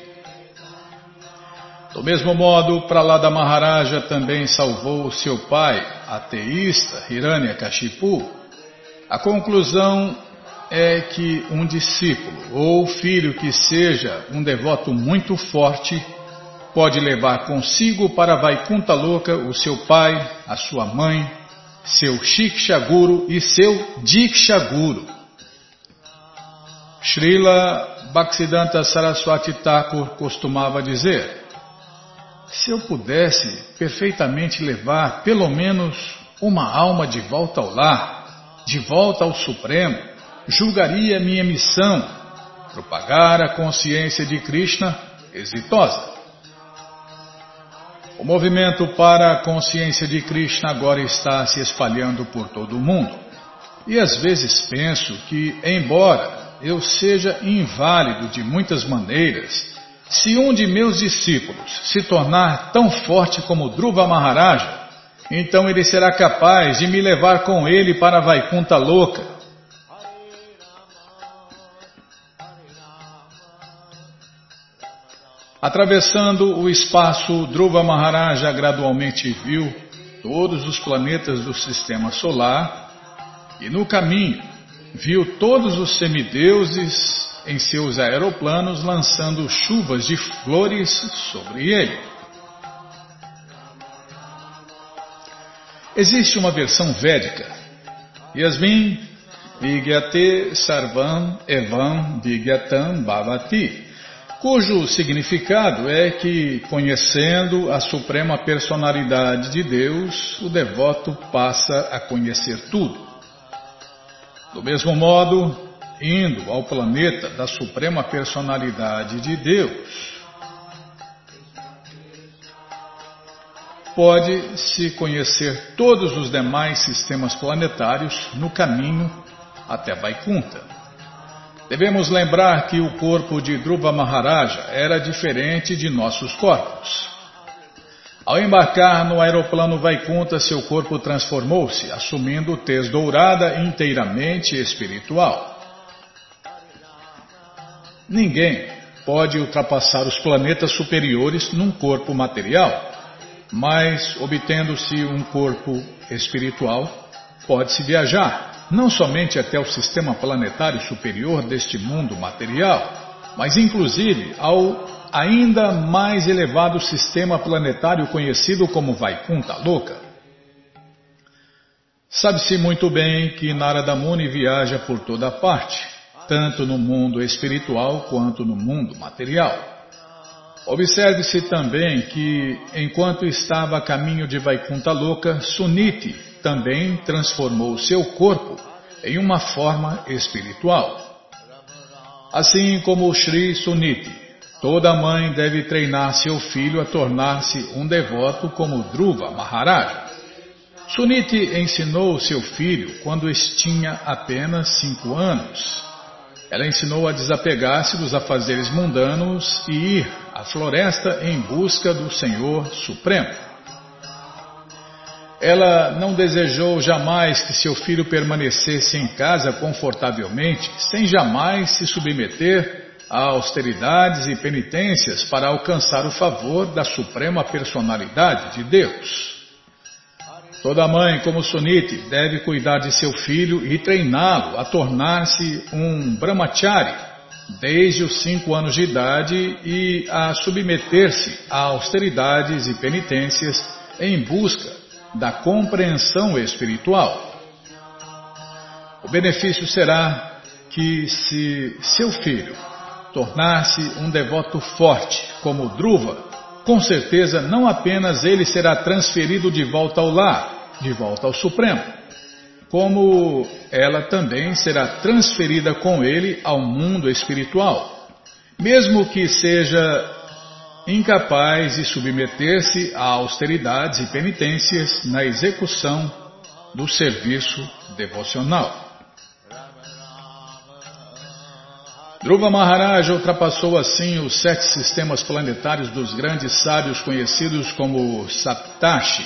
Do mesmo modo, Pralada Maharaja também salvou seu pai, ateísta, Hiranyakashipu. A conclusão é que um discípulo ou filho que seja um devoto muito forte pode levar consigo para Vaikunta Louca o seu pai, a sua mãe, seu Shikshaguru e seu Dikshaguru. Srila Bhaktisiddhanta Saraswati Thakur costumava dizer, se eu pudesse perfeitamente levar pelo menos uma alma de volta ao lar, de volta ao Supremo, julgaria minha missão, propagar a consciência de Krishna exitosa. O movimento para a consciência de Krishna agora está se espalhando por todo o mundo. E às vezes penso que, embora eu seja inválido de muitas maneiras, se um de meus discípulos se tornar tão forte como Dhruva Maharaja, então ele será capaz de me levar com ele para a Vaikunta louca Atravessando o espaço, Dhruva Maharaja gradualmente viu todos os planetas do sistema solar e no caminho viu todos os semideuses em seus aeroplanos lançando chuvas de flores sobre ele. Existe uma versão védica. Yasmin Vigyate Sarvam Evam Vigyatam Bhavati cujo significado é que, conhecendo a suprema personalidade de Deus, o devoto passa a conhecer tudo. Do mesmo modo, indo ao planeta da suprema personalidade de Deus, pode-se conhecer todos os demais sistemas planetários no caminho até Vaikunta. Devemos lembrar que o corpo de Dhruva Maharaja era diferente de nossos corpos. Ao embarcar no aeroplano Vaikunta, seu corpo transformou-se, assumindo tez dourada inteiramente espiritual. Ninguém pode ultrapassar os planetas superiores num corpo material, mas obtendo-se um corpo espiritual, pode-se viajar não somente até o sistema planetário superior deste mundo material, mas inclusive ao ainda mais elevado sistema planetário conhecido como Vaikunta Loka. Sabe-se muito bem que Narada Muni viaja por toda parte, tanto no mundo espiritual quanto no mundo material. Observe-se também que, enquanto estava a caminho de Vaikunta Loka, Suniti também transformou seu corpo em uma forma espiritual. Assim como Sri Suniti, toda mãe deve treinar seu filho a tornar-se um devoto como Dhruva Maharaja. Suniti ensinou seu filho quando tinha apenas cinco anos. Ela ensinou a desapegar-se dos afazeres mundanos e ir à floresta em busca do Senhor Supremo. Ela não desejou jamais que seu filho permanecesse em casa confortavelmente, sem jamais se submeter a austeridades e penitências para alcançar o favor da Suprema Personalidade de Deus. Toda mãe, como Suniti, deve cuidar de seu filho e treiná-lo a tornar-se um brahmachari desde os cinco anos de idade e a submeter-se a austeridades e penitências em busca da compreensão espiritual. O benefício será que, se seu filho tornar-se um devoto forte, como Druva, com certeza não apenas ele será transferido de volta ao lar, de volta ao Supremo, como ela também será transferida com ele ao mundo espiritual, mesmo que seja incapaz de submeter-se a austeridades e penitências na execução do serviço devocional. Dhruva Maharaj ultrapassou assim os sete sistemas planetários dos grandes sábios conhecidos como Saptashi.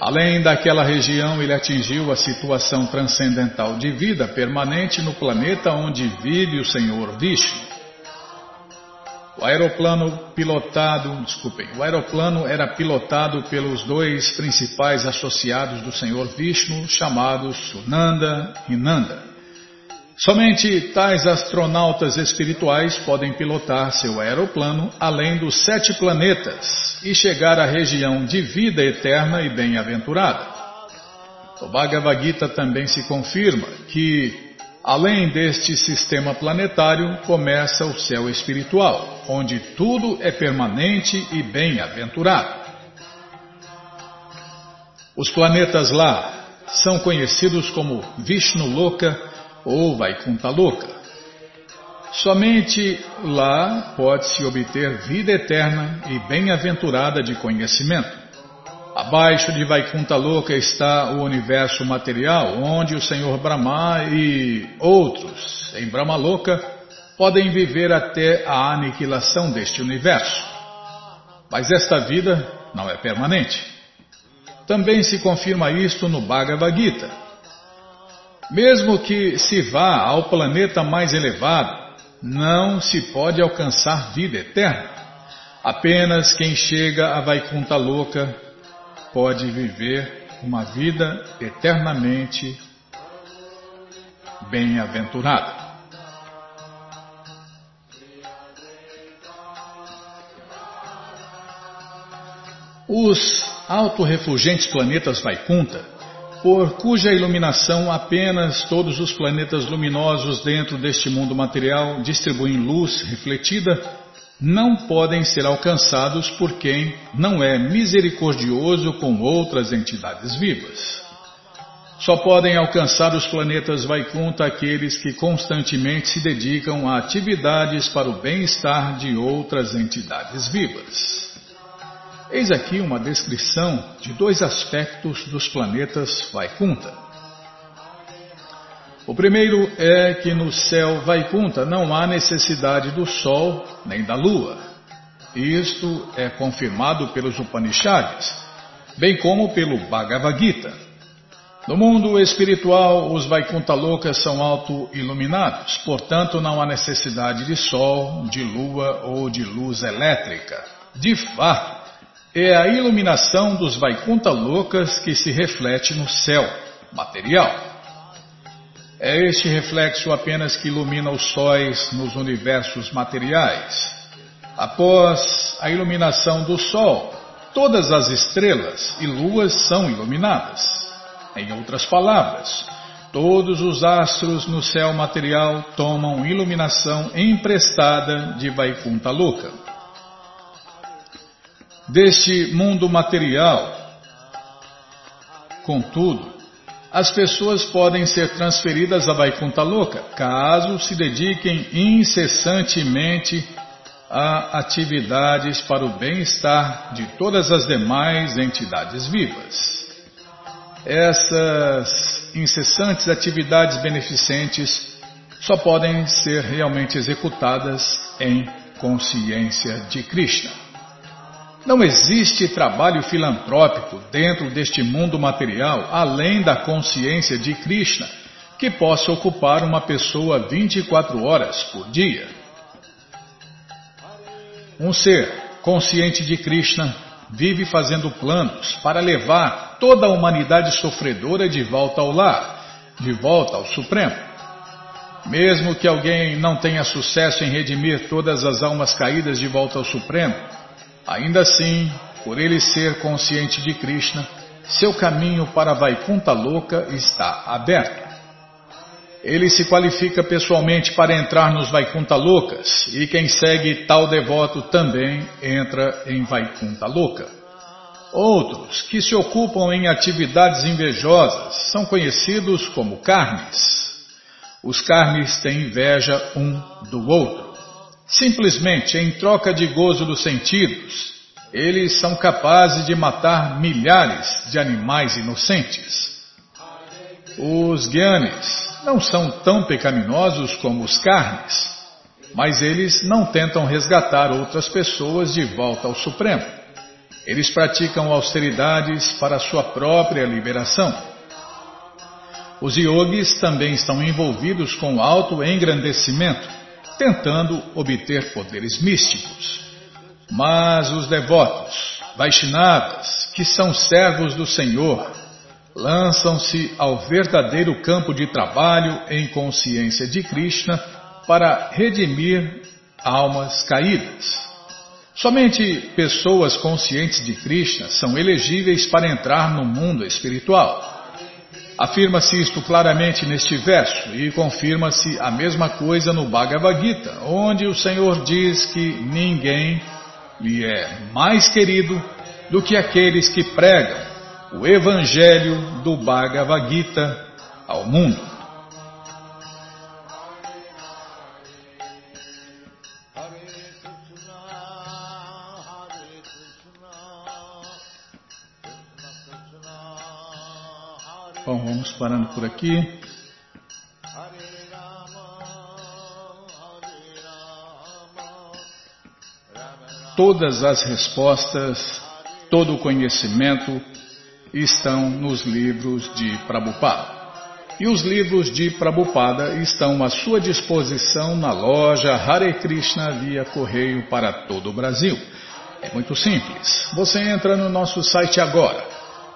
Além daquela região, ele atingiu a situação transcendental de vida permanente no planeta onde vive o Senhor Vishnu. O aeroplano pilotado, desculpem, o aeroplano era pilotado pelos dois principais associados do Senhor Vishnu, chamados Sunanda e Nanda. Somente tais astronautas espirituais podem pilotar seu aeroplano além dos sete planetas e chegar à região de vida eterna e bem-aventurada. O Bhagavad Gita também se confirma que Além deste sistema planetário, começa o céu espiritual, onde tudo é permanente e bem-aventurado. Os planetas lá são conhecidos como Vishnu Loka ou Vaikuntha Loka. Somente lá pode-se obter vida eterna e bem-aventurada de conhecimento. Abaixo de Vaikunta Louca está o universo material, onde o Senhor Brahma e outros em Brahma Louca podem viver até a aniquilação deste universo. Mas esta vida não é permanente. Também se confirma isto no Bhagavad Gita. Mesmo que se vá ao planeta mais elevado, não se pode alcançar vida eterna. Apenas quem chega a Vaikunta Louca pode viver uma vida eternamente bem-aventurada. Os autorrefulgentes planetas Vaikunta, por cuja iluminação apenas todos os planetas luminosos dentro deste mundo material distribuem luz refletida, não podem ser alcançados por quem não é misericordioso com outras entidades vivas. Só podem alcançar os planetas Vaikunta aqueles que constantemente se dedicam a atividades para o bem-estar de outras entidades vivas. Eis aqui uma descrição de dois aspectos dos planetas Vaikunta. O primeiro é que no céu Vaikunta não há necessidade do sol nem da lua. Isto é confirmado pelos Upanishads, bem como pelo Bhagavad Gita. No mundo espiritual, os Vaikunta Lokas são auto-iluminados, portanto não há necessidade de sol, de lua ou de luz elétrica. De fato, é a iluminação dos Vaikunta Lokas que se reflete no céu material. É este reflexo apenas que ilumina os sóis nos universos materiais. Após a iluminação do Sol, todas as estrelas e luas são iluminadas. Em outras palavras, todos os astros no céu material tomam iluminação emprestada de Vaikunta Loka. Deste mundo material, contudo, as pessoas podem ser transferidas a Vaikuntha Louca, caso se dediquem incessantemente a atividades para o bem-estar de todas as demais entidades vivas. Essas incessantes atividades beneficentes só podem ser realmente executadas em consciência de Krishna. Não existe trabalho filantrópico dentro deste mundo material além da consciência de Krishna que possa ocupar uma pessoa 24 horas por dia. Um ser consciente de Krishna vive fazendo planos para levar toda a humanidade sofredora de volta ao lar, de volta ao Supremo. Mesmo que alguém não tenha sucesso em redimir todas as almas caídas de volta ao Supremo, ainda assim, por ele ser consciente de Krishna, seu caminho para Vaikuntha Louca está aberto. Ele se qualifica pessoalmente para entrar nos Vaikuntha Loucas, e quem segue tal devoto também entra em Vaikuntha Louca. Outros, que se ocupam em atividades invejosas, são conhecidos como carnes. Os carnes têm inveja um do outro. Simplesmente em troca de gozo dos sentidos, eles são capazes de matar milhares de animais inocentes. Os guianes não são tão pecaminosos como os carnes, mas eles não tentam resgatar outras pessoas de volta ao Supremo. Eles praticam austeridades para sua própria liberação. Os yogis também estão envolvidos com auto-engrandecimento, tentando obter poderes místicos. Mas os devotos, Vaishnavas, que são servos do Senhor, lançam-se ao verdadeiro campo de trabalho em consciência de Krishna para redimir almas caídas. Somente pessoas conscientes de Krishna são elegíveis para entrar no mundo espiritual. Afirma-se isto claramente neste verso e confirma-se a mesma coisa no Bhagavad Gita, onde o Senhor diz que ninguém lhe é mais querido do que aqueles que pregam o Evangelho do Bhagavad Gita ao mundo. Bom, vamos parando por aqui. Todas as respostas, todo o conhecimento estão nos livros de Prabhupada. E os livros de Prabhupada estão à sua disposição na loja Hare Krishna via correio para todo o Brasil. É muito simples. Você entra no nosso site agora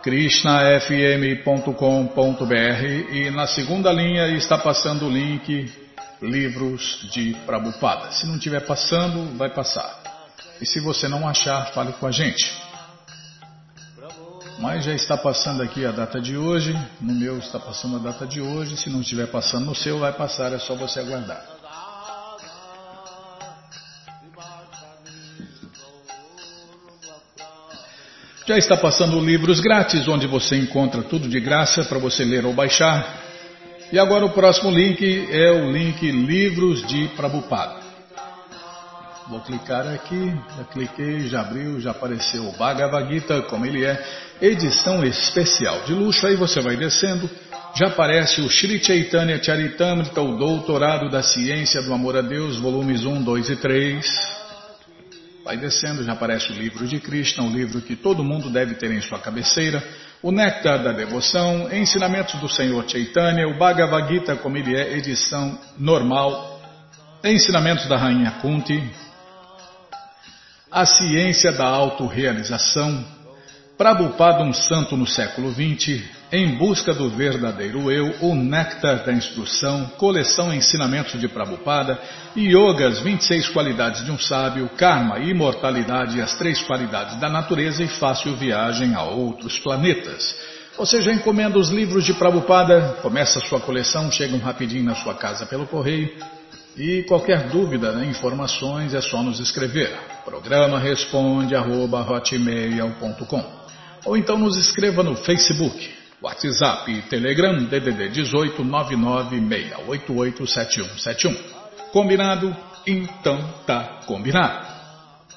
krishnafm.com.br e na segunda linha está passando o link Livros de Prabhupada. Se não estiver passando, vai passar. E se você não achar, fale com a gente. Mas já está passando aqui a data de hoje, no meu está passando a data de hoje, se não estiver passando no seu, vai passar, é só você aguardar. Já está passando livros grátis, onde você encontra tudo de graça para você ler ou baixar. E agora o próximo link é o link Livros de Prabhupada. Vou clicar aqui, já cliquei, já abriu, já apareceu o Bhagavad Gita, como ele é, edição especial de luxo. Aí você vai descendo, já aparece o Sri Chaitanya Charitamrita, o Doutorado da Ciência do Amor a Deus, volumes 1, 2 e 3. Vai descendo, já aparece o livro de Krishna, um livro que todo mundo deve ter em sua cabeceira, o Néctar da Devoção, Ensinamentos do Senhor Chaitanya, o Bhagavad Gita, como ele é, edição normal, Ensinamentos da Rainha Kunti, A Ciência da Autorealização, Prabhupada, um santo no século XX, em busca do verdadeiro eu, o Néctar da Instrução, coleção Ensinamentos de Prabhupada, Yogas, 26 qualidades de um sábio, Karma, Imortalidade as três qualidades da natureza e fácil viagem a outros planetas. Você já encomenda os livros de Prabhupada, começa a sua coleção, chegam rapidinho na sua casa pelo correio. E qualquer dúvida, né, informações, é só nos escrever. Programa responde arroba, ou então nos escreva no Facebook WhatsApp e Telegram DDD 18 996887171. Combinado? Então tá combinado.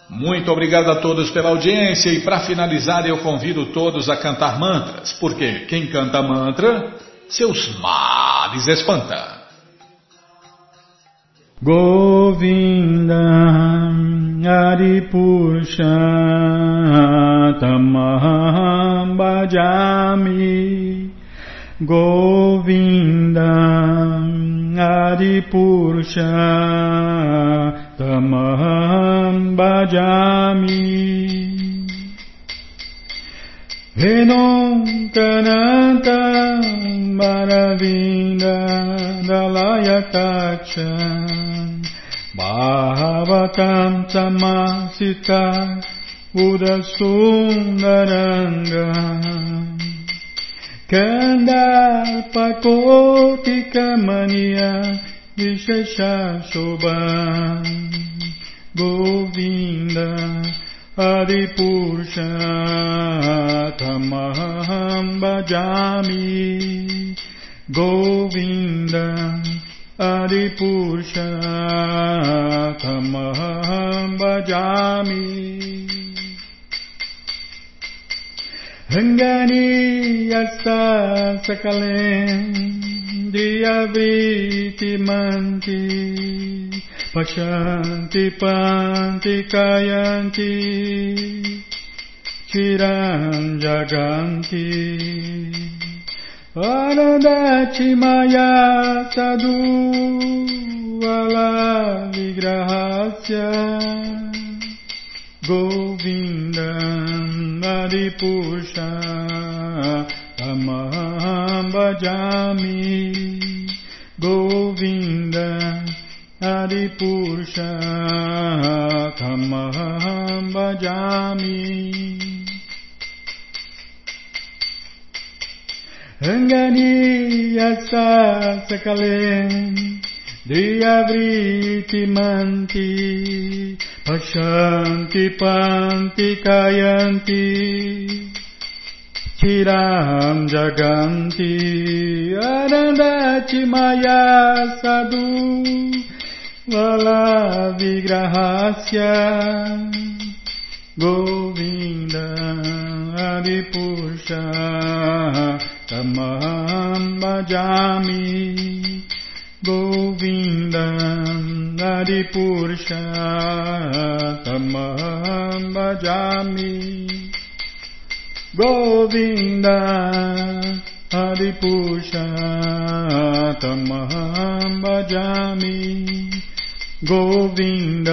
Muito obrigado a todos pela audiência e para finalizar eu convido todos a cantar mantras, porque quem canta mantra, seus males espanta. Govinda Adipurusha Tamaham Bhajami Govinda Adipurusha Tamaham Bhajami. Venom Kananta Maravinda Dalayatacha Taksha Bhavatam Tamasita Udasundarangam कन्दाल्पकोटिकमनिया विशेषशोभा गोविन्द हरिपुरुषमहं भजामि गोविन्द हरिपुरुषमहं भजामि Ranganiyasa sakalendriyaviti manti Pachanti panti kayanti Chiran jaganti. Anandati maya sadu ala vigrahasya. गोविन्दम् हरिपुषा तमहं भजामि गोविन्द हरिपुषा तमहं भजामि रङ्गनीयसा सकले धियवृतिमन्ति पश्यन्ति पान्ति कायन्ति। चिरां जगन्ति अनदाचि माया सदु। वला विग्रहस्य गोविन्द हरिपुरुष तमहं भजामि। गोविन्दम् हरिपुरुषतमहं भजामि गोविन्द हरिपुरुषतमहं भजामि गोविन्द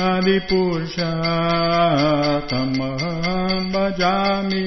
हरिपुरुषतमहं भजामि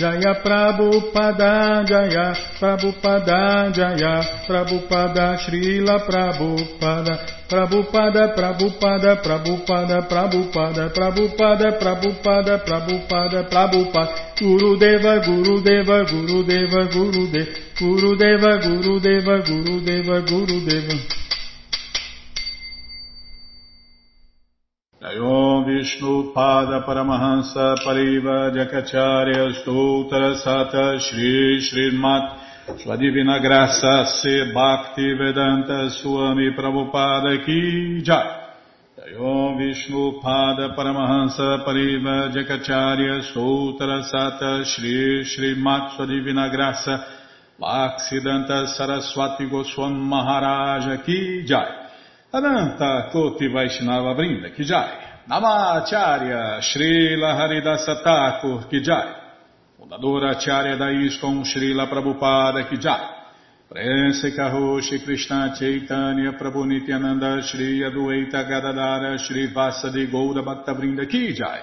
Jaya Prabhupada, Jaya Prabhupada, Jaya Prabhupada, Srila Prabhupada, Prabhupada, Prabhupada, Prabhupada, Prabhupada, Prabhupada, Prabhupada, Prabhupada, Prabhupada, Gurudeva, Gurudeva, Gurudeva, Gurudeva, Gurudeva, Gurudeva, Gurudeva, Gurudeva. Jayom Vishnu Pada Paramahansa Pariva Jakacharya Stoutra Sata Shri Shri Mat sua Divina Graça Se Bhakti Vedanta Swami Prabhupada Ki Jai. Jayom Vishnu Pada Paramahansa Pariva Jakacharya Sutra Sata Shri Shri Mat Sua Divina Graça Bhaksidanta Saraswati Goswam Maharaja Ki Jai. Ananta Koti Vaishnava Brinda Ki Jai Namacharya Shri Haridasa Thakur Ki Jai. Fundadora Acharya da ISKCON Srila Prabhupada Kijai, Prense Karoshi Krishna Chaitanya Prabhu Nityananda Shri Adueita Gadadara Shri Vasadi Goura Bhaktavrinda Kijai,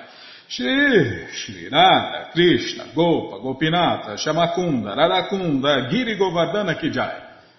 Shri Shri Radha Krishna Gopa Gopinata Shamakunda Radakunda Giri Govardhana Kijai,